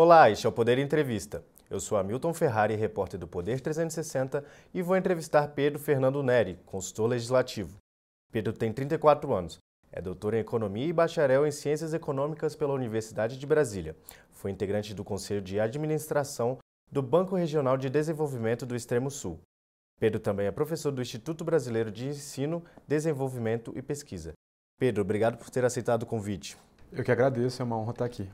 Olá, este é o Poder Entrevista. Eu sou Hamilton Ferrari, repórter do Poder 360, e vou entrevistar Pedro Fernando Neri, consultor legislativo. Pedro tem 34 anos, é doutor em Economia e bacharel em Ciências Econômicas pela Universidade de Brasília. Foi integrante do Conselho de Administração do Banco Regional de Desenvolvimento do Extremo Sul. Pedro também é professor do Instituto Brasileiro de Ensino, Desenvolvimento e Pesquisa. Pedro, obrigado por ter aceitado o convite. Eu que agradeço, é uma honra estar aqui.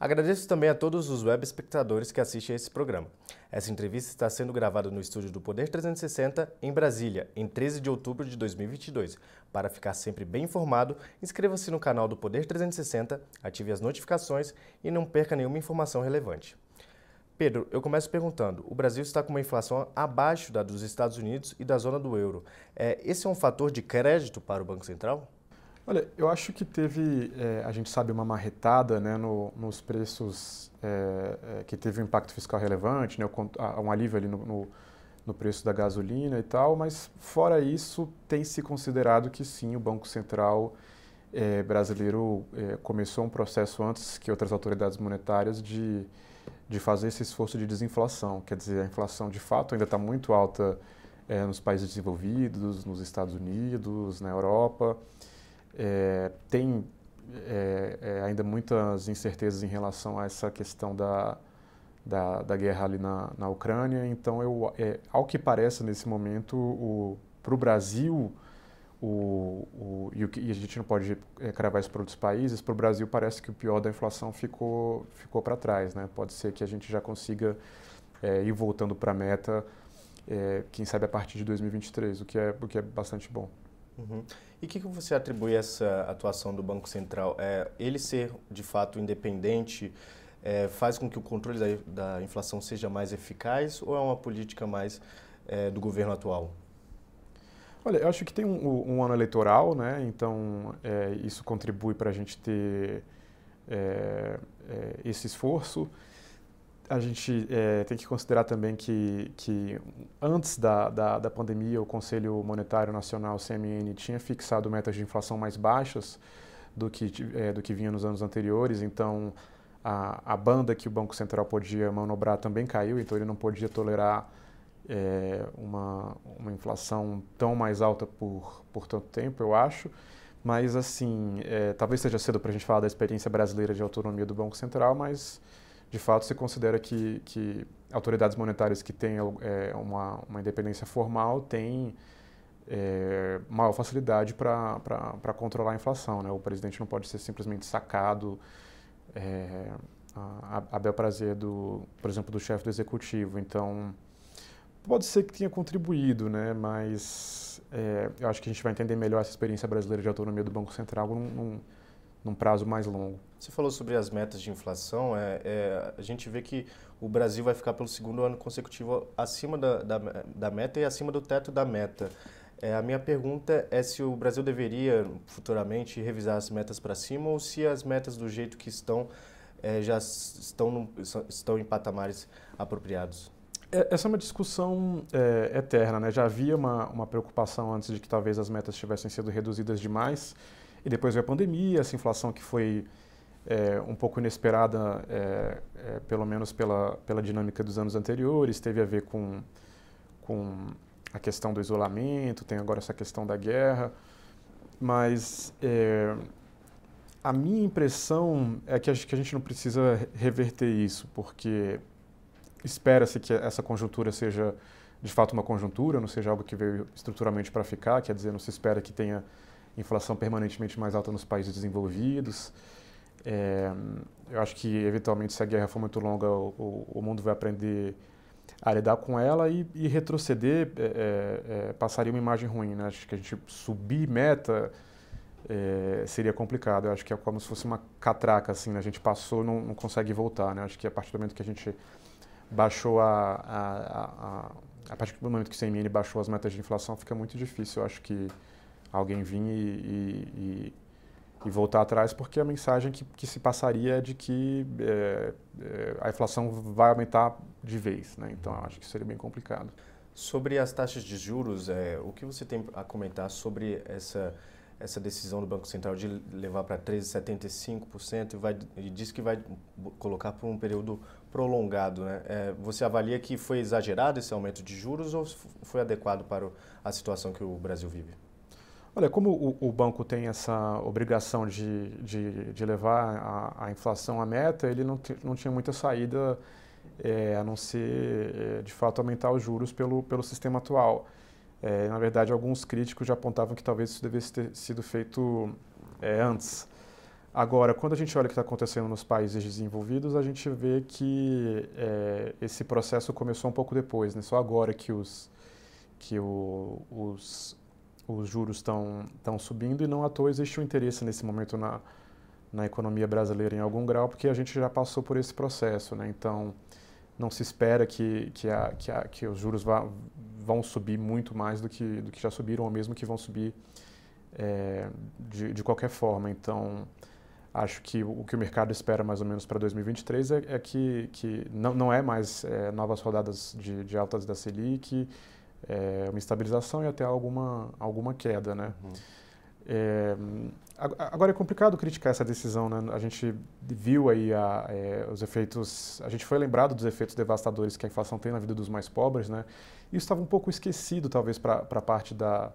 Agradeço também a todos os web espectadores que assistem a esse programa. Essa entrevista está sendo gravada no estúdio do Poder 360, em Brasília, em 13 de outubro de 2022. Para ficar sempre bem informado, inscreva-se no canal do Poder 360, ative as notificações e não perca nenhuma informação relevante. Pedro, eu começo perguntando: o Brasil está com uma inflação abaixo da dos Estados Unidos e da zona do euro. É, esse é um fator de crédito para o Banco Central? Olha, eu acho que teve, é, a gente sabe, uma marretada né, no, nos preços é, é, que teve um impacto fiscal relevante, né, um alívio ali no, no, no, preço da gasolina e tal, mas fora isso, tem se considerado que sim, o Banco Central brasileiro começou um processo antes que outras autoridades monetárias de, de fazer esse esforço de desinflação. Quer dizer, a inflação de fato ainda está muito alta nos países desenvolvidos, nos Estados Unidos, na Europa. É, tem é, ainda muitas incertezas em relação a essa questão da, da, da guerra ali na, na Ucrânia. Então, eu, ao que parece nesse momento, para o Brasil, o, o, e, o e, a gente não pode é, cravar isso para outros países, para o Brasil parece que o pior da inflação ficou, ficou para trás. Né? Pode ser que a gente já consiga é, ir voltando para a meta, é, quem sabe a partir de 2023, o que é, o que é bastante bom. Uhum. E o que, que você atribui essa atuação do Banco Central? É, ele ser, de fato, independente é, faz com que o controle da, da, inflação seja mais eficaz ou é uma política mais é, do governo atual? Olha, eu acho que tem um, um ano eleitoral, né? então é, isso contribui para a gente ter é, é, esse esforço a gente é, tem que considerar também que, que antes da, da, da, pandemia, o Conselho Monetário Nacional, CMN, tinha fixado metas de inflação mais baixas do que, é, do que vinha nos anos anteriores, então a, a banda que o Banco Central podia manobrar também caiu, então ele não podia tolerar é, uma, uma inflação tão mais alta por, por tanto tempo, eu acho. Mas, assim, é, talvez seja cedo para a gente falar da experiência brasileira de autonomia do Banco Central, mas de fato se considera que, que autoridades monetárias que têm é, uma, uma independência formal têm é, maior facilidade para controlar a inflação. Né? O presidente não pode ser simplesmente sacado é, a, a bel prazer, do, por exemplo, do chefe do executivo. Então, pode ser que tenha contribuído, né? mas é, eu acho que a gente vai entender melhor essa experiência brasileira de autonomia do Banco Central num, num num prazo mais longo. Você falou sobre as metas de inflação. É, é, a gente vê que o Brasil vai ficar pelo segundo ano consecutivo acima da, da, da meta e acima do teto da meta. É, a minha pergunta é se o Brasil deveria futuramente revisar as metas para cima ou se as metas do jeito que estão é, já estão, no, estão em patamares apropriados. É, essa é uma discussão é, eterna. Né? Já havia uma, uma preocupação antes de que talvez as metas tivessem sido reduzidas demais. E depois veio a pandemia, essa inflação que foi é, um pouco inesperada, é, é, pelo menos pela, pela dinâmica dos anos anteriores, teve a ver com, com a questão do isolamento, tem agora essa questão da guerra. Mas a minha impressão é que a, gente, que a gente não precisa reverter isso, porque espera-se que essa conjuntura seja de fato uma conjuntura, não seja algo que veio estruturalmente para ficar, quer dizer, não se espera que tenha inflação permanentemente mais alta nos países desenvolvidos. É, eu acho que, eventualmente, se a guerra for muito longa, o, o mundo vai aprender a lidar com ela e, e retroceder é, é, é, passaria uma imagem ruim. Né? Acho que a gente subir meta é, seria complicado. Eu acho que é como se fosse uma catraca, assim, né? a gente passou não, não consegue voltar. Né? Acho que a partir do momento que a gente baixou a, a, a, a, partir do momento que o CMN baixou as metas de inflação, fica muito difícil. Eu acho que alguém vir e, e, e, voltar atrás, porque a mensagem que, que se passaria é de que é, é, a inflação vai aumentar de vez. Né? Então, acho que seria bem complicado. Sobre as taxas de juros, é, o que você tem a comentar sobre essa essa decisão do Banco Central de levar para 13,75% e, vai, e diz que vai colocar por um período prolongado. Né? É, você avalia que foi exagerado esse aumento de juros ou foi adequado para a situação que o Brasil vive? Olha, como o, o banco tem essa obrigação de, de, de levar a, a, inflação à meta, ele não, não tinha muita saída é, a não ser, é, de fato, aumentar os juros pelo, pelo sistema atual. É, na verdade, alguns críticos já apontavam que talvez isso devesse ter sido feito é, antes. Agora, quando a gente olha o que está acontecendo nos países desenvolvidos, a gente vê que é, esse processo começou um pouco depois, né? só agora que os, que o, os, os juros estão subindo e não à toa existe um interesse nesse momento na, na economia brasileira em algum grau, porque a gente já passou por esse processo. Né? Então, não se espera que, que, a, que, a, que os juros vá, vão subir muito mais do que, do que já subiram, ou mesmo que vão subir é, de, de qualquer forma. Então, acho que o, que o mercado espera mais ou menos para 2023 é, é, que, que não, não é mais é, novas rodadas de, de, altas da Selic, é, uma estabilização e até alguma, alguma queda, né? Uhum. É, agora é complicado criticar essa decisão, né? A gente viu aí a, é, os efeitos, a gente foi lembrado dos efeitos devastadores que a inflação tem na vida dos mais pobres, né? Isso estava um pouco esquecido, talvez, para a parte da,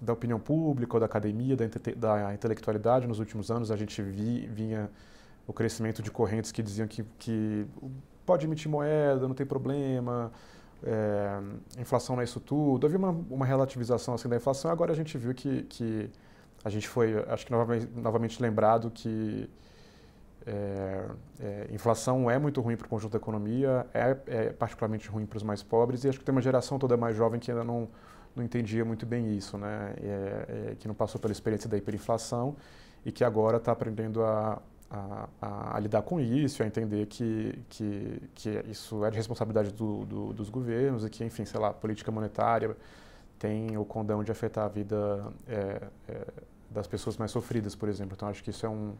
da opinião pública ou da academia, da, da intelectualidade. Nos últimos anos, a gente vi, vinha o crescimento de correntes que diziam que, que pode emitir moeda, não tem problema, é, inflação não é isso tudo. Havia uma, uma relativização assim da inflação. Agora a gente viu que, que a gente foi, acho que novamente, novamente lembrado que é, é, inflação é muito ruim para o conjunto da economia, é, é particularmente ruim para os mais pobres e acho que tem uma geração toda mais jovem que ainda não, não entendia muito bem isso, né? Que não passou pela experiência da hiperinflação e que agora está aprendendo a, a, a, a, lidar com isso, a entender que, que, que isso é de responsabilidade do, do, dos governos e que, enfim, sei lá, a política monetária tem o condão de afetar a vida é, é, das pessoas mais sofridas, por exemplo. Então, acho que isso é um,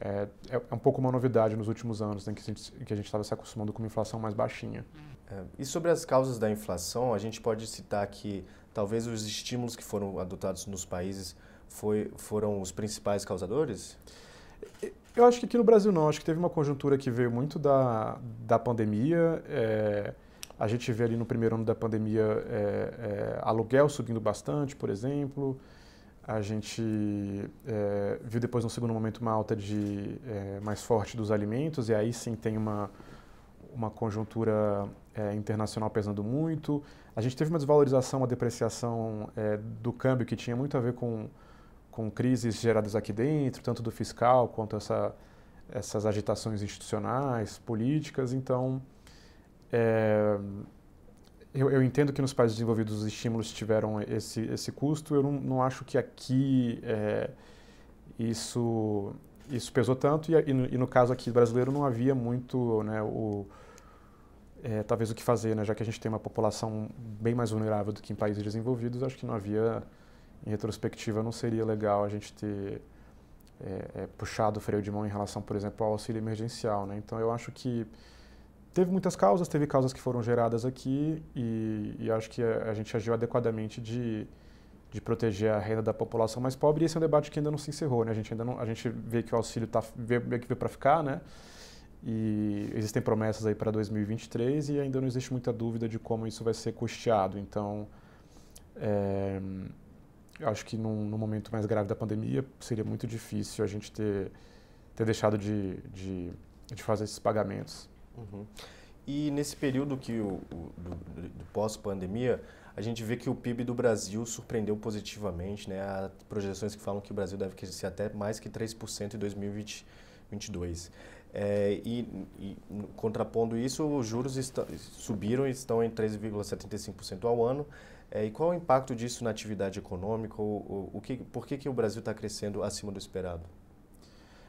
é, é, é um pouco uma novidade nos últimos anos, né, que a gente estava se acostumando com uma inflação mais baixinha. É, e sobre as causas da inflação, a gente pode citar que talvez os estímulos que foram adotados nos países foi, foram os principais causadores? Eu acho que aqui no Brasil não. Acho que teve uma conjuntura que veio muito da, da pandemia. É, a gente vê ali no primeiro ano da pandemia é, é, aluguel subindo bastante, por exemplo. A gente viu depois, no segundo momento, uma alta de, mais forte dos alimentos, e aí sim tem uma, uma conjuntura internacional pesando muito. A gente teve uma desvalorização, uma depreciação do câmbio que tinha muito a ver com com crises geradas aqui dentro, tanto do fiscal quanto essa, essas agitações institucionais, políticas. Então, é, eu, eu, entendo que nos países desenvolvidos os estímulos tiveram esse, esse custo. Eu não, não acho que aqui é, isso, isso pesou tanto. E, e, no, e, no, caso aqui brasileiro não havia muito né, o, é, talvez o que fazer, né, já que a gente tem uma população bem mais vulnerável do que em países desenvolvidos. Acho que não havia em retrospectiva, não seria legal a gente ter é, é, puxado o freio de mão em relação, por exemplo, ao auxílio emergencial. Né? Então, eu acho que teve muitas causas, teve causas que foram geradas aqui e, e acho que a, a, gente agiu adequadamente de, de proteger a renda da população mais pobre. E esse é um debate que ainda não se encerrou. Né? A gente ainda não, a gente vê que o auxílio tá, que veio para ficar, né? E existem promessas aí para 2023 e ainda não existe muita dúvida de como isso vai ser custeado. Então, é, eu acho que num, num, momento mais grave da pandemia seria muito difícil a gente ter, ter deixado de, de, de fazer esses pagamentos. Uhum. E nesse período que o, o do, do pós-pandemia, a gente vê que o PIB do Brasil surpreendeu positivamente, né? Há projeções que falam que o Brasil deve crescer até mais que 3% em 2022. É, e, e, contrapondo isso, os juros subiram e estão em 3,75% ao ano. É, e qual o impacto disso na atividade econômica? O, o que, por que, que o Brasil está crescendo acima do esperado?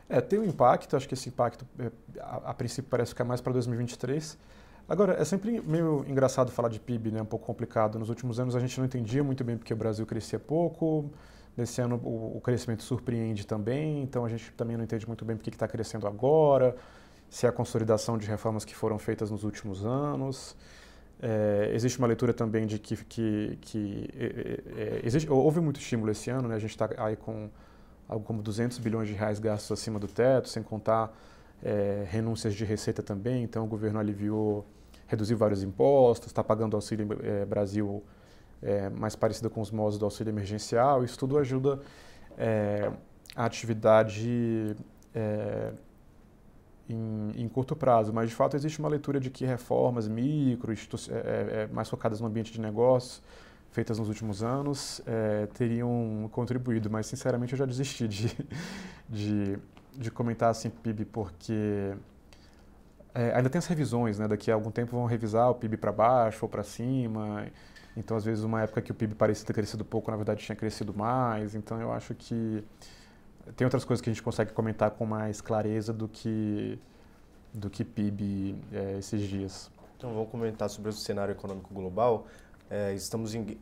É, tem um impacto, acho que esse impacto, é, a, a princípio, parece ficar mais para 2023. Agora, é sempre meio engraçado falar de PIB, né? um pouco complicado. Nos últimos anos a gente não entendia muito bem porque o Brasil crescia pouco. Nesse ano o, o crescimento surpreende também, então a gente também não entende muito bem porque está crescendo agora, se é a consolidação de reformas que foram feitas nos últimos anos. É, existe uma leitura também de que, que, que é, é, existe, houve muito estímulo esse ano, né? a gente está aí com algo como 200 bilhões de reais gastos acima do teto, sem contar é, renúncias de receita também, então o governo aliviou, reduziu vários impostos, está pagando Auxílio é, Brasil é, mais parecido com os modos do auxílio emergencial, isso tudo ajuda a atividade em, em, curto prazo, mas de fato existe uma leitura de que reformas micro, é, é, mais focadas no ambiente de negócios, feitas nos últimos anos, é, teriam contribuído, mas sinceramente eu já desisti de, de, de comentar assim PIB, porque é, ainda tem as revisões, né? daqui a algum tempo vão revisar o PIB para baixo ou para cima, então às vezes uma época que o PIB parecia ter crescido pouco, na verdade tinha crescido mais, então eu acho que tem outras coisas que a gente consegue comentar com mais clareza do que do que PIB é, esses dias. Então vamos comentar sobre o cenário econômico global. É, estamos em,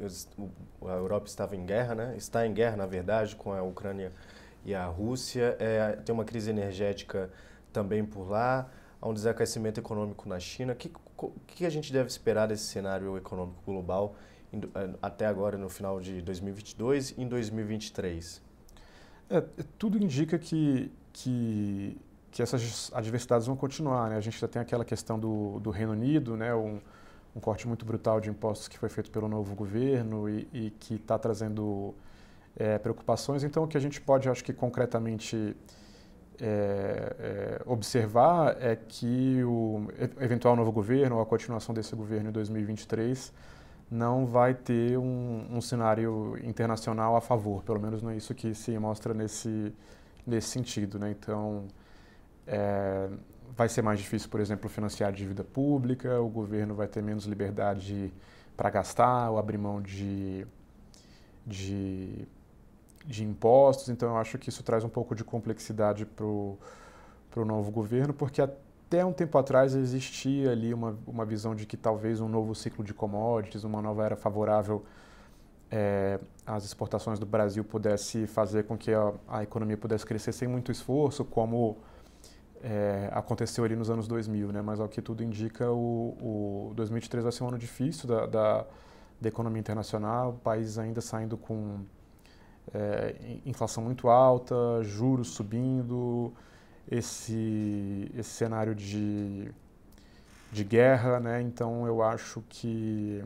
a Europa estava em guerra, né? Está em guerra, na verdade, com a Ucrânia e a Rússia. É, tem uma crise energética também por lá. Há um desaquecimento econômico na China. O que, que a gente deve esperar desse cenário econômico global é, até agora, no final de 2022 e em 2023? É, tudo indica que, que, que essas adversidades vão continuar. Né? A gente já tem aquela questão do, do Reino Unido, né? um, um corte muito brutal de impostos que foi feito pelo novo governo e, e que está trazendo é, preocupações. Então, o que a gente pode, acho que concretamente é, é, observar é que o eventual novo governo ou a continuação desse governo em 2023 não vai ter um, um, cenário internacional a favor, pelo menos não é isso que se mostra nesse, nesse sentido. Né? Então, é, vai ser mais difícil, por exemplo, financiar dívida pública, o governo vai ter menos liberdade para gastar ou abrir mão de, de, de impostos, então eu acho que isso traz um pouco de complexidade para o novo governo, porque a até um tempo atrás existia ali uma, uma visão de que talvez um novo ciclo de commodities, uma nova era favorável é, às exportações do Brasil pudesse fazer com que a, a economia pudesse crescer sem muito esforço, como é, aconteceu ali nos anos 2000, né? Mas ao que tudo indica, o, o 2023 vai ser um ano difícil da, da, da economia internacional, o país ainda saindo com é, inflação muito alta, juros subindo, esse, esse cenário de, de guerra, né? Então eu acho que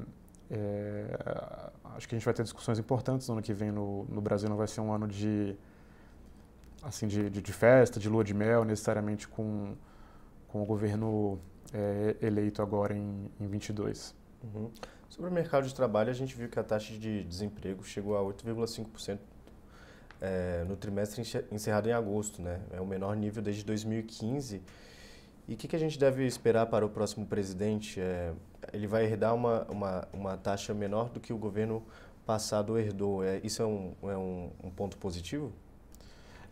é, acho que a gente vai ter discussões importantes no ano que vem no, no Brasil. Não vai ser um ano de assim de, de, de festa, de lua de mel, necessariamente com, com o governo é, eleito agora em, em 22. Uhum. Sobre o mercado de trabalho, a gente viu que a taxa de desemprego chegou a 8,5% é, no trimestre encerrado em agosto, né? É o menor nível desde 2015. E o que, que, a gente deve esperar para o próximo presidente? É, ele vai herdar uma, uma, uma, taxa menor do que o governo passado herdou. É, isso é um, é um, um ponto positivo?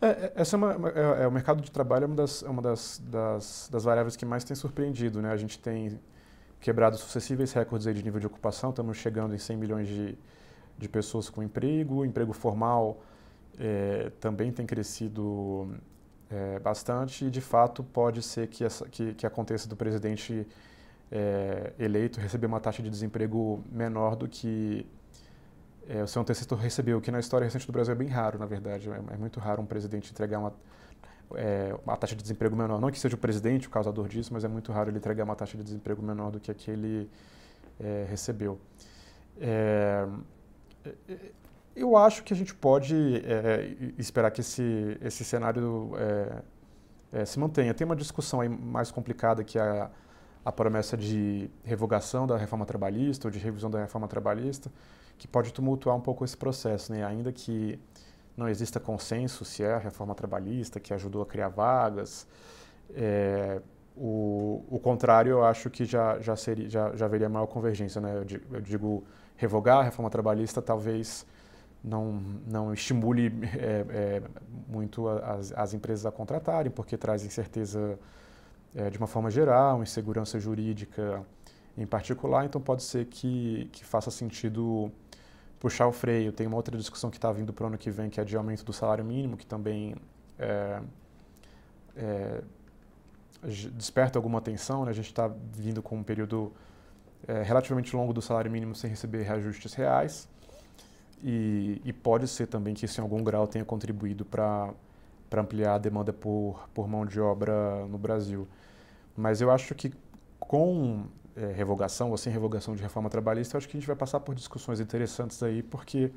É, é essa é, uma, é, é, o mercado de trabalho é uma, das, é uma das, das, das, variáveis que mais tem surpreendido. Né? A gente tem quebrado sucessíveis recordes aí de nível de ocupação, estamos chegando em 100 milhões de, de pessoas com emprego, emprego formal é, também tem crescido é, bastante e, de fato, pode ser que, essa, que, que aconteça do presidente é, eleito receber uma taxa de desemprego menor do que o seu antecessor recebeu, que na história recente do Brasil é bem raro, na verdade. É, é muito raro um presidente entregar uma, uma taxa de desemprego menor. Não que seja o presidente o causador disso, mas é muito raro ele entregar uma taxa de desemprego menor do que a que ele recebeu. É, eu acho que a gente pode é, esperar que esse, esse cenário é, é, se mantenha. Tem uma discussão aí mais complicada que a, a promessa de revogação da reforma trabalhista ou de revisão da reforma trabalhista, que pode tumultuar um pouco esse processo, né? ainda que não exista consenso se é a reforma trabalhista que ajudou a criar vagas. É, o, o contrário, eu acho que já, já, seria, já, já haveria maior convergência. Né? Eu digo revogar a reforma trabalhista talvez não, não estimule é, é, muito as, as, empresas a contratarem, porque traz incerteza é, de uma forma geral, insegurança jurídica em particular, então pode ser que, que faça sentido puxar o freio. Tem uma outra discussão que está vindo para o ano que vem, que é de aumento do salário mínimo, que também é, é, desperta alguma atenção. Né? A gente está vindo com um período é, relativamente longo do salário mínimo sem receber reajustes reais. E, e, pode ser também que isso em algum grau tenha contribuído para ampliar a demanda por, por mão de obra no Brasil. Mas eu acho que com é, revogação ou sem revogação de reforma trabalhista, eu acho que a gente vai passar por discussões interessantes aí, porque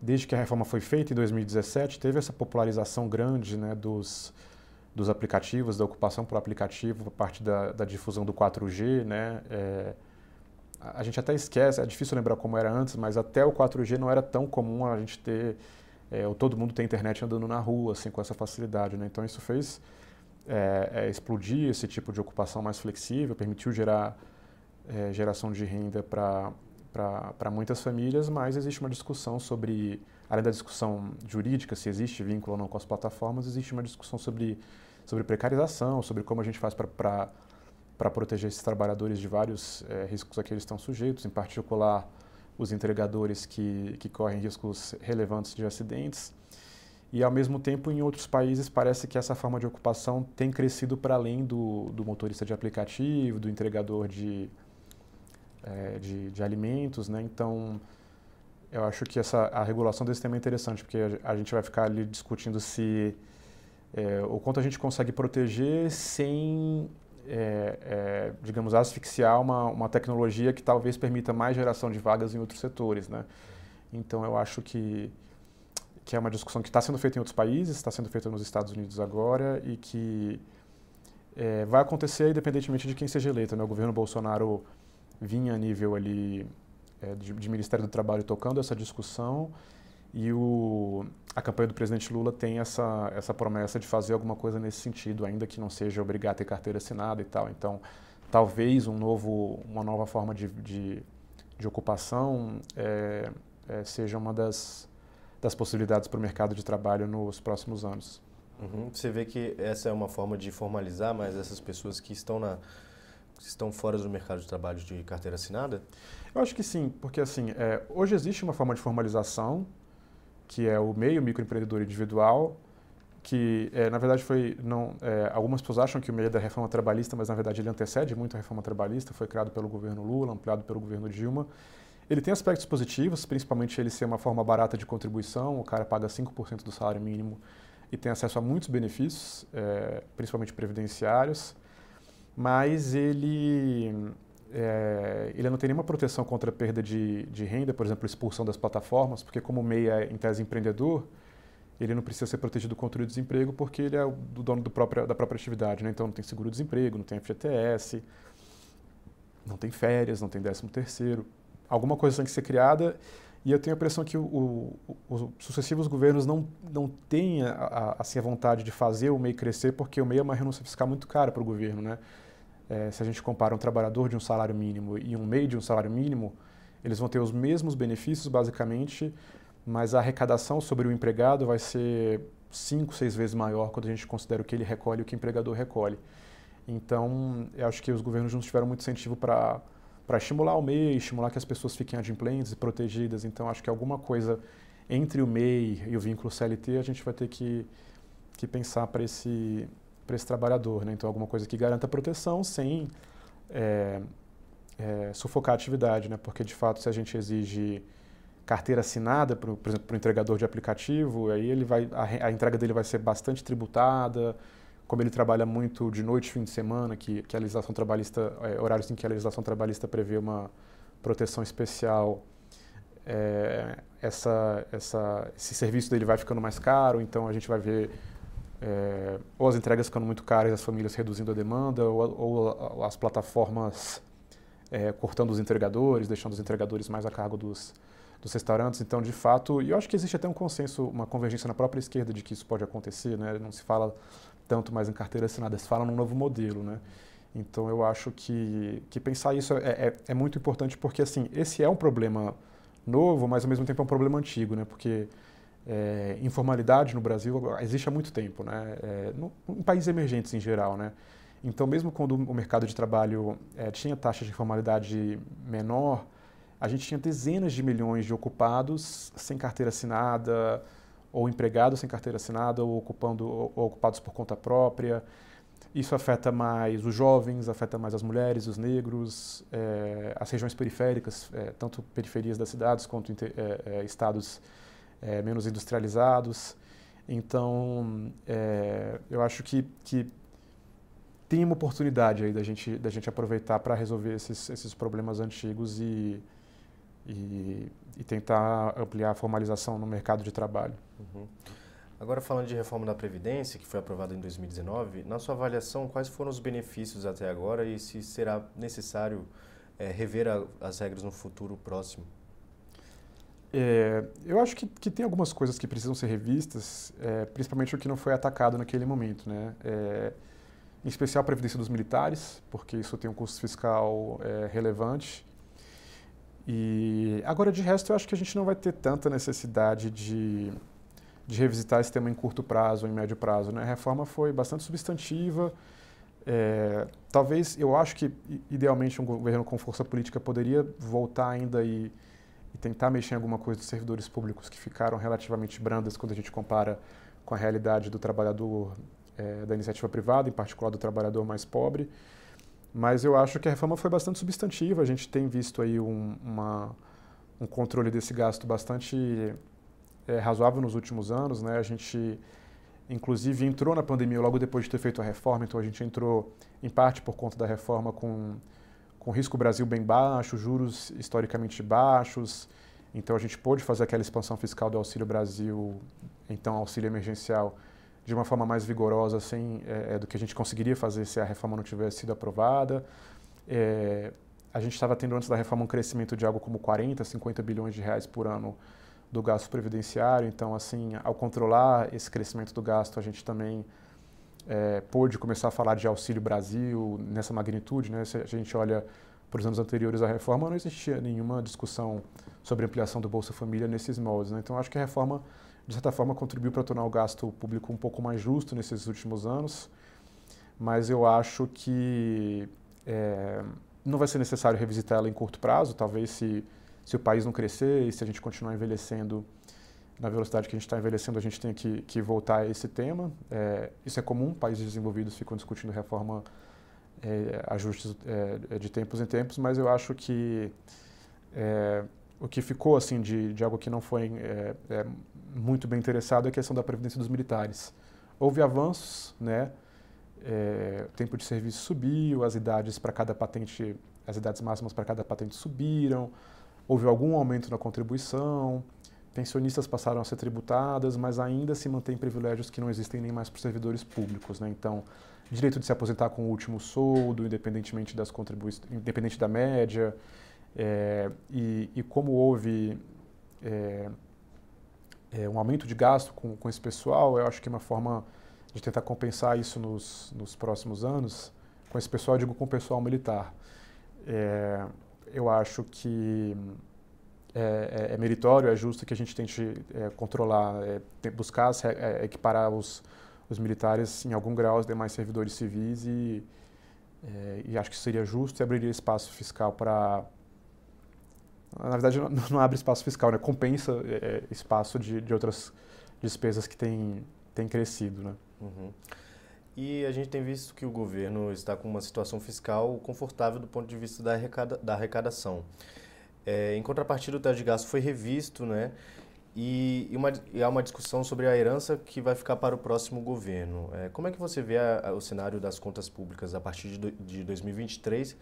desde que a reforma foi feita em 2017, teve essa popularização grande né, dos, dos aplicativos, da ocupação por aplicativo, a parte da, da difusão do 4G, né? É, a gente até esquece, é difícil lembrar como era antes, mas até o 4G não era tão comum a gente ter, é, ou todo mundo ter internet andando na rua, assim, com essa facilidade, né? Então isso fez é, é, explodir esse tipo de ocupação mais flexível, permitiu gerar é, geração de renda para muitas famílias, mas existe uma discussão sobre, além da discussão jurídica, se existe vínculo ou não com as plataformas, existe uma discussão sobre, sobre precarização, sobre como a gente faz para para proteger esses trabalhadores de vários é, riscos a que eles estão sujeitos, em particular os entregadores que, que correm riscos relevantes de acidentes. E, ao mesmo tempo, em outros países, parece que essa forma de ocupação tem crescido para além do, do motorista de aplicativo, do entregador de, é, de, de, alimentos. Né? Então, eu acho que essa, a regulação desse tema é interessante, porque a, a gente vai ficar ali discutindo se é, o quanto a gente consegue proteger sem é, é, digamos, asfixiar uma, uma tecnologia que talvez permita mais geração de vagas em outros setores, né? Então, eu acho que, que é uma discussão que está sendo feita em outros países, está sendo feita nos Estados Unidos agora e que é, vai acontecer independentemente de quem seja eleito, né? O governo Bolsonaro vinha a nível ali é, de, de Ministério do Trabalho tocando essa discussão e o, a campanha do presidente Lula tem essa, essa promessa de fazer alguma coisa nesse sentido, ainda que não seja obrigado a ter carteira assinada e tal. Então, talvez um novo, uma nova forma de, de, de ocupação é, é, seja uma das, das possibilidades para o mercado de trabalho nos próximos anos. Uhum. Você vê que essa é uma forma de formalizar mais essas pessoas que estão na estão fora do mercado de trabalho de carteira assinada? Eu acho que sim, porque assim, é, hoje existe uma forma de formalização que é o meio microempreendedor individual, que é, na verdade foi não é, algumas pessoas acham que o meio é da reforma trabalhista, mas na verdade ele antecede muito a reforma trabalhista, foi criado pelo governo Lula, ampliado pelo governo Dilma. Ele tem aspectos positivos, principalmente ele ser uma forma barata de contribuição, o cara paga 5% do salário mínimo e tem acesso a muitos benefícios, é, principalmente previdenciários, mas ele é, ele não tem nenhuma proteção contra perda de, de, renda, por exemplo, expulsão das plataformas, porque como MEI é, em tese, empreendedor, ele não precisa ser protegido contra o desemprego porque ele é o dono do próprio, da própria atividade. Né? Então, não tem seguro-desemprego, não tem FGTS, não tem férias, não tem décimo terceiro. Alguma coisa tem que ser criada e eu tenho a impressão que o, o, os sucessivos governos não, não têm a, a, assim, a vontade de fazer o MEI crescer porque o MEI é uma renúncia fiscal muito cara para o governo, né? É, se a gente compara um trabalhador de um salário mínimo e um MEI de um salário mínimo, eles vão ter os mesmos benefícios, basicamente, mas a arrecadação sobre o empregado vai ser cinco, seis vezes maior quando a gente considera o que ele recolhe e o que o empregador recolhe. Então, eu acho que os governos não tiveram muito incentivo para estimular o MEI, estimular que as pessoas fiquem adimplentes e protegidas. Então, acho que alguma coisa entre o MEI e o vínculo CLT a gente vai ter que, que pensar para esse, para esse trabalhador. Né? Então, alguma coisa que garanta proteção sem é, é, sufocar a atividade, né? porque de fato, se a gente exige carteira assinada, por, por exemplo, para o entregador de aplicativo, aí ele vai, a, a, entrega dele vai ser bastante tributada, como ele trabalha muito de noite, fim de semana, que, que a legislação trabalhista, é, horários em que a legislação trabalhista prevê uma proteção especial, é, essa, essa, esse serviço dele vai ficando mais caro, então a gente vai ver é, ou as entregas ficando muito caras as famílias reduzindo a demanda, ou, ou as plataformas é, cortando os entregadores, deixando os entregadores mais a cargo dos, dos restaurantes. Então, de fato, e eu acho que existe até um consenso, uma convergência na própria esquerda de que isso pode acontecer, né? Não se fala tanto mais em carteira assinada, se fala num novo modelo, né? Então, eu acho que, que pensar isso é, é, é muito importante porque, assim, esse é um problema novo, mas ao mesmo tempo é um problema antigo, né? Porque é, informalidade no Brasil existe há muito tempo, né? É, no, em países emergentes em geral, né? Então, mesmo quando o mercado de trabalho é, tinha taxa de informalidade menor, a gente tinha dezenas de milhões de ocupados sem carteira assinada, ou empregados sem carteira assinada, ou, ocupando, ou ocupados por conta própria. isso afeta mais os jovens, afeta mais as mulheres, os negros, é, as regiões periféricas, é, tanto periferias das cidades quanto é, menos industrializados. Então, eu acho que, que tem uma oportunidade aí da gente, da gente aproveitar para resolver esses, esses problemas antigos e, e, e, tentar ampliar a formalização no mercado de trabalho. Uhum. Agora, falando de reforma da Previdência, que foi aprovada em 2019, na sua avaliação, quais foram os benefícios até agora e se será necessário é, rever a, as regras no futuro próximo? É, eu acho que, que, tem algumas coisas que precisam ser revistas, é, principalmente o que não foi atacado naquele momento. Né? É, em especial a Previdência dos Militares, porque isso tem um custo fiscal é, relevante. E agora, de resto, eu acho que a gente não vai ter tanta necessidade de de revisitar esse tema em curto prazo em médio prazo. Né? A reforma foi bastante substantiva. É, talvez, eu acho que, idealmente, um governo com força política poderia voltar ainda e, e tentar mexer em alguma coisa dos servidores públicos que ficaram relativamente brandas quando a gente compara com a realidade do trabalhador é, da iniciativa privada, em particular do trabalhador mais pobre. Mas eu acho que a reforma foi bastante substantiva. A gente tem visto aí um, uma, um controle desse gasto bastante é, razoável nos últimos anos. Né? A gente, inclusive, entrou na pandemia logo depois de ter feito a reforma, então a gente entrou, em parte por conta da reforma, com, com risco Brasil bem baixo, juros historicamente baixos. Então a gente pôde fazer aquela expansão fiscal do Auxílio Brasil, então auxílio emergencial, de uma forma mais vigorosa é, é do que a gente conseguiria fazer se a reforma não tivesse sido aprovada. É, a gente estava tendo antes da reforma um crescimento de algo como 40, 50 bilhões de reais por ano do gasto previdenciário. Então, assim, ao controlar esse crescimento do gasto, a gente também é, pôde começar a falar de Auxílio Brasil nessa magnitude. Né? Se a gente olha para os anos anteriores à reforma, não existia nenhuma discussão sobre ampliação do Bolsa Família nesses moldes. Né? Então, acho que a reforma, de certa forma, contribuiu para tornar o gasto público um pouco mais justo nesses últimos anos, mas eu acho que é, não vai ser necessário revisitar ela em curto prazo, talvez se se o país não crescer e se a gente continuar envelhecendo na velocidade que a gente está envelhecendo, a gente tem que, que voltar a esse tema. É, isso é comum, países desenvolvidos ficam discutindo reforma, é, ajustes é, de tempos em tempos, mas eu acho que é, o que ficou assim de, de algo que não foi é, é, muito bem interessado é a questão da previdência dos militares. Houve avanços, né? o tempo de serviço subiu, as idades para cada patente, as idades máximas para cada patente subiram, houve algum aumento na contribuição, pensionistas passaram a ser tributadas, mas ainda se mantém privilégios que não existem nem mais para os servidores públicos. Né? Então, direito de se aposentar com o último soldo, independentemente das contribuições, independente da média, é, e, e, como houve é, é, um aumento de gasto com, com esse pessoal, eu acho que é uma forma de tentar compensar isso nos, nos próximos anos, com esse pessoal, digo com o pessoal militar. Eu acho que é, é, é, meritório, é justo que a gente tente é, controlar, é, buscar é, equiparar os, os militares em algum grau aos demais servidores civis e, é, e acho que seria justo e abriria espaço fiscal para na verdade não, não, abre espaço fiscal, né? compensa espaço de, de outras despesas que têm tem crescido, né? Uhum. E a gente tem visto que o governo está com uma situação fiscal confortável do ponto de vista da, arrecada, da arrecadação. É, em contrapartida, o teto de gasto foi revisto, né? E, e, uma, e, há uma discussão sobre a herança que vai ficar para o próximo governo. É, como é que você vê a, a, o cenário das contas públicas a partir de, do, de 2023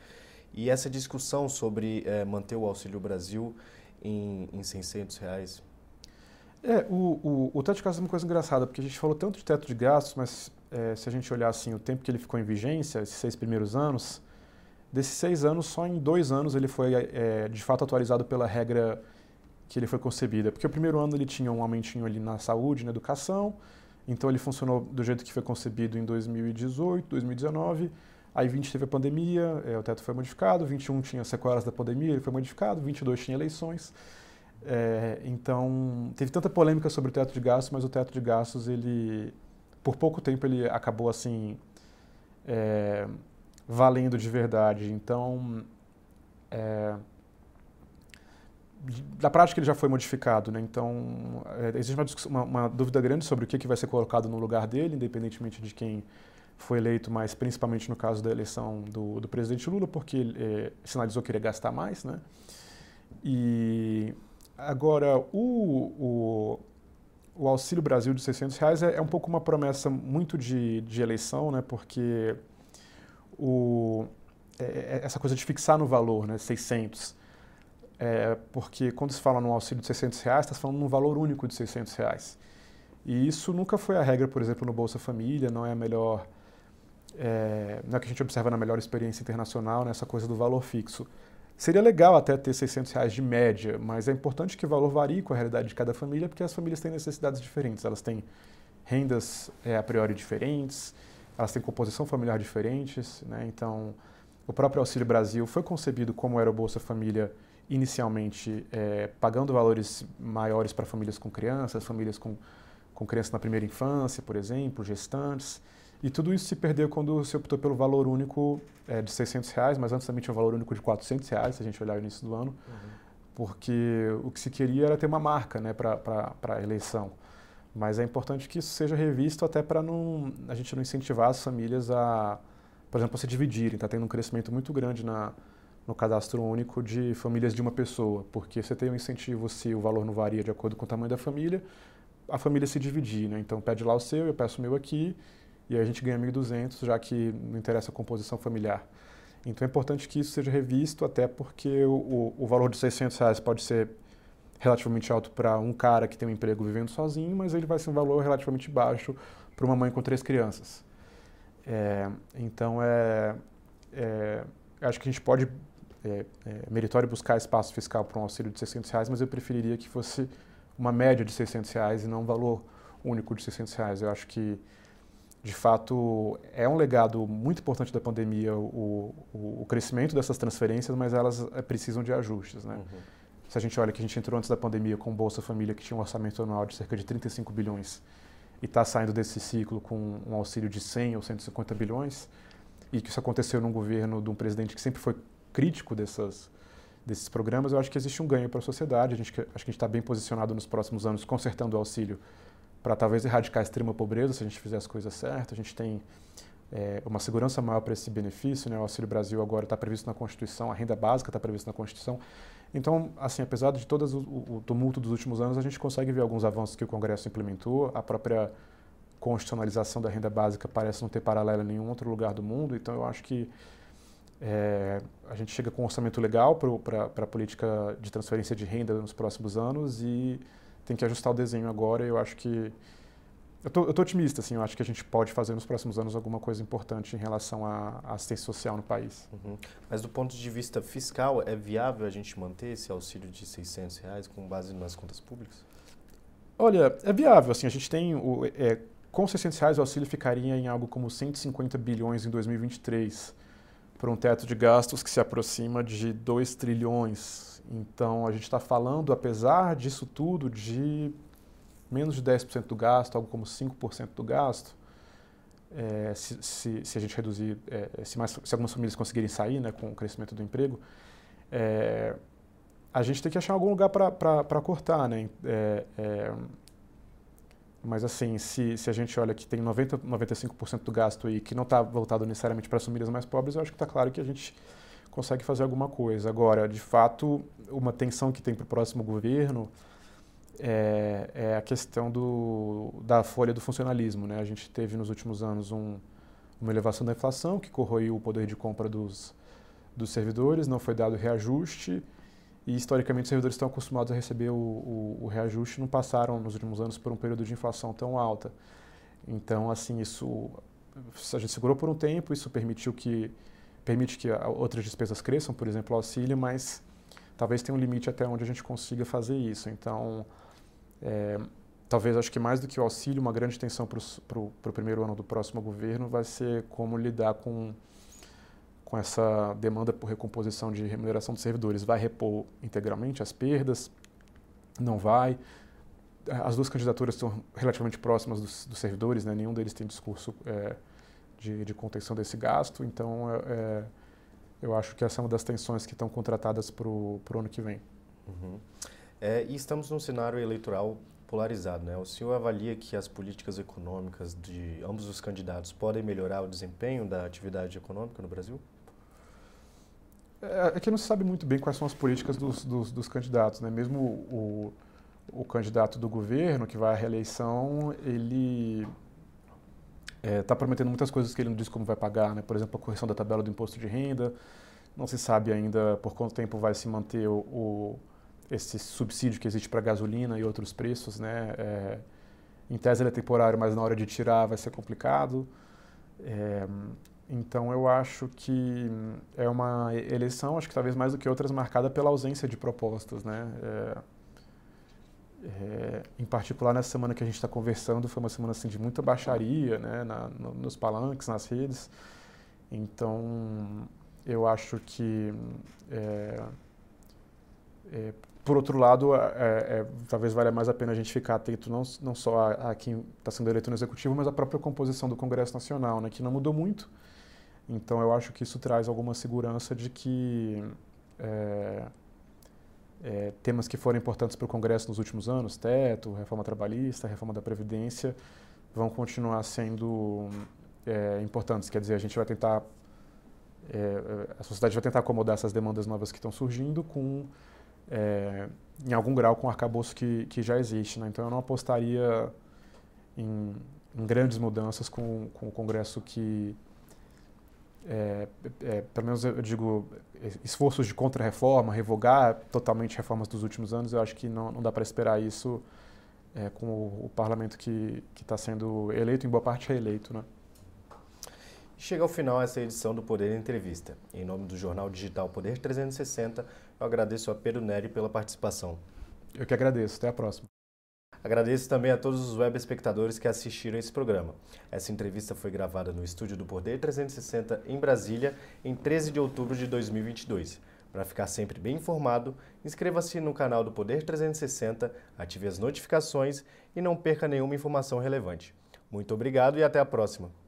e essa discussão sobre é, manter o Auxílio Brasil em, em 600 reais? É, o, o, o teto de gastos é uma coisa engraçada, porque a gente falou tanto de teto de gastos, mas é, se a gente olhar assim o tempo que ele ficou em vigência, esses seis primeiros anos, desses seis anos, só em dois anos ele foi é, de fato atualizado pela regra que ele foi concebida. Porque o primeiro ano ele tinha um aumentinho ali na saúde, na educação, então ele funcionou do jeito que foi concebido em 2018, 2019. Aí 20 teve a pandemia, é, o teto foi modificado, 21 tinha sequelas da pandemia, ele foi modificado, 22 tinha eleições. É, então, teve tanta polêmica sobre o teto de gastos, mas o teto de gastos, ele, por pouco tempo, ele acabou assim, é, valendo de verdade. Então, é, na prática ele já foi modificado, né? Então, é, existe uma, uma, dúvida grande sobre o que, que vai ser colocado no lugar dele, independentemente de quem foi eleito, mas principalmente no caso da eleição do, do presidente Lula, porque ele é, sinalizou que iria gastar mais, né? E agora o, o, o Auxílio Brasil de 600 reais é, é, um pouco uma promessa muito de, de eleição, né? Porque o, é, é essa coisa de fixar no valor, né? 600. É, porque quando se fala no auxílio de 600 reais, está falando num valor único de 600 reais. E isso nunca foi a regra, por exemplo, no Bolsa Família, não é a melhor é, não é que a gente observa na melhor experiência internacional, nessa coisa do valor fixo. Seria legal até ter 600 reais de média, mas é importante que o valor varie com a realidade de cada família, porque as famílias têm necessidades diferentes. Elas têm rendas é, a priori diferentes, elas têm composição familiar diferentes. Né? Então, o próprio Auxílio Brasil foi concebido como era o Bolsa Família inicialmente, é, pagando valores maiores para famílias com crianças, famílias com, com crianças na primeira infância, por exemplo, gestantes. E tudo isso se perdeu quando se optou pelo valor único é, de 600 reais, mas antes também tinha um valor único de 400 reais, se a gente olhar o início do ano, uhum. porque o que se queria era ter uma marca né, para a eleição. Mas é importante que isso seja revisto até para não, a gente não incentivar as famílias a, por exemplo, a se dividirem. Está tendo um crescimento muito grande na, no cadastro único de famílias de uma pessoa, porque você tem um incentivo se o valor não varia de acordo com o tamanho da família, a família se dividir. Né? Então pede lá o seu, eu peço o meu aqui, e a gente ganha 1.200, já que não interessa a composição familiar. Então é importante que isso seja revisto, até porque o, o valor de 600 reais pode ser relativamente alto para um cara que tem um emprego vivendo sozinho, mas ele vai ser um valor relativamente baixo para uma mãe com três crianças. É, então é, é, acho que a gente pode é, é, meritório buscar espaço fiscal para um auxílio de 600 reais, mas eu preferiria que fosse uma média de 600 reais e não um valor único de 600 reais. Eu acho que de fato, é um legado muito importante da pandemia o, o, o crescimento dessas transferências, mas elas eh, precisam de ajustes. Né? Uhum. Se a gente olha que a gente entrou antes da pandemia com Bolsa Família, que tinha um orçamento anual de cerca de 35 bilhões, e está saindo desse ciclo com um auxílio de 100 ou 150 bilhões, e que isso aconteceu num governo de um presidente que sempre foi crítico dessas, desses programas, eu acho que existe um ganho para a sociedade. A gente, acho que a gente está bem posicionado nos próximos anos consertando o auxílio para talvez erradicar a extrema pobreza, se a gente fizer as coisas certas. A gente tem é, uma segurança maior para esse benefício, né? o Auxílio Brasil agora está previsto na Constituição, a renda básica está prevista na Constituição. Então, assim, apesar de todo o, tumulto dos últimos anos, a gente consegue ver alguns avanços que o Congresso implementou. A própria constitucionalização da renda básica parece não ter paralelo em nenhum outro lugar do mundo. Então, eu acho que é, a gente chega com um orçamento legal para a política de transferência de renda nos próximos anos e tem que ajustar o desenho agora. Eu acho que eu tô, eu tô otimista, assim, eu acho que a gente pode fazer nos próximos anos alguma coisa importante em relação à, assistência social no país. Uhum. Mas do ponto de vista fiscal, é viável a gente manter esse auxílio de 600 reais com base nas contas públicas? Olha, é viável, assim, a gente tem, o, é, com 600 reais o auxílio ficaria em algo como 150 bilhões em 2023, por um teto de gastos que se aproxima de 2 trilhões então, a gente está falando, apesar disso tudo, de menos de 10% do gasto, algo como 5% do gasto. É, se, se, se, a gente reduzir, é, se, mais, se, algumas famílias conseguirem sair né, com o crescimento do emprego, é, a gente tem que achar algum lugar para cortar. Né? É, é, mas assim, se, se a gente olha que tem 90, 95% do gasto aí que não está voltado necessariamente para as famílias mais pobres, eu acho que está claro que a gente consegue fazer alguma coisa. Agora, de fato, uma tensão que tem para o próximo governo é, é, a questão do, da folha do funcionalismo. Né? A gente teve nos últimos anos um, uma elevação da inflação que corroiu o poder de compra dos, dos servidores, não foi dado reajuste e historicamente os servidores estão acostumados a receber o, o, o reajuste não passaram nos últimos anos por um período de inflação tão alta. Então, assim, isso a gente segurou por um tempo, isso permitiu que permite que outras despesas cresçam, por exemplo, o auxílio, mas talvez tenha um limite até onde a gente consiga fazer isso. Então, é, talvez acho que mais do que o auxílio, uma grande tensão para o primeiro ano do próximo governo vai ser como lidar com, com essa demanda por recomposição de remuneração dos servidores. Vai repor integralmente as perdas? Não vai? As duas candidaturas estão relativamente próximas dos, dos servidores, né? nenhum deles tem discurso é, de, de contenção desse gasto. Então, é, é, eu acho que essa é uma das tensões que estão contratadas para o ano que vem. Uhum. É, e estamos num cenário eleitoral polarizado. Né? O senhor avalia que as políticas econômicas de ambos os candidatos podem melhorar o desempenho da atividade econômica no Brasil? É, é que não se sabe muito bem quais são as políticas dos, dos, dos candidatos. Né? Mesmo o, o, candidato do governo, que vai à reeleição, ele está é, prometendo muitas coisas que ele não diz como vai pagar. Né? Por exemplo, a correção da tabela do imposto de renda. Não se sabe ainda por quanto tempo vai se manter o, o esse subsídio que existe para gasolina e outros preços, né? É, em tese ele é temporário, mas na hora de tirar vai ser complicado. É, então eu acho que é uma eleição, acho que talvez mais do que outras, marcada pela ausência de propostas, né? É, é, em particular nessa semana que a gente está conversando, foi uma semana assim, de muita baixaria, né? Na, no, nos palanques, nas redes. Então eu acho que é, é, por outro lado, é, é, talvez valha mais a pena a gente ficar atento não, não só a, a quem está sendo eleito no executivo, mas a própria composição do Congresso Nacional, né, que não mudou muito. Então, eu acho que isso traz alguma segurança de que é, temas que foram importantes para o Congresso nos últimos anos, teto, reforma trabalhista, reforma da Previdência, vão continuar sendo é, importantes. Quer dizer, a gente vai tentar, é, a sociedade vai tentar acomodar essas demandas novas que estão surgindo com é, em algum grau com o arcabouço que, que já existe. Né? Então eu não apostaria em, em grandes mudanças com, com o Congresso que, é, é, pelo menos eu digo, esforços de contra-reforma, revogar totalmente reformas dos últimos anos, eu acho que não, não dá para esperar isso é, com o, o, parlamento que está sendo eleito, em boa parte reeleito. Né? Chega ao final essa edição do Poder Entrevista. Em nome do jornal digital Poder 360, eu agradeço a Pedro Neri pela participação. Eu que agradeço. Até a próxima. Agradeço também a todos os web espectadores que assistiram esse programa. Essa entrevista foi gravada no estúdio do Poder 360 em Brasília, em 13 de outubro de 2022. Para ficar sempre bem informado, inscreva-se no canal do Poder 360, ative as notificações e não perca nenhuma informação relevante. Muito obrigado e até a próxima.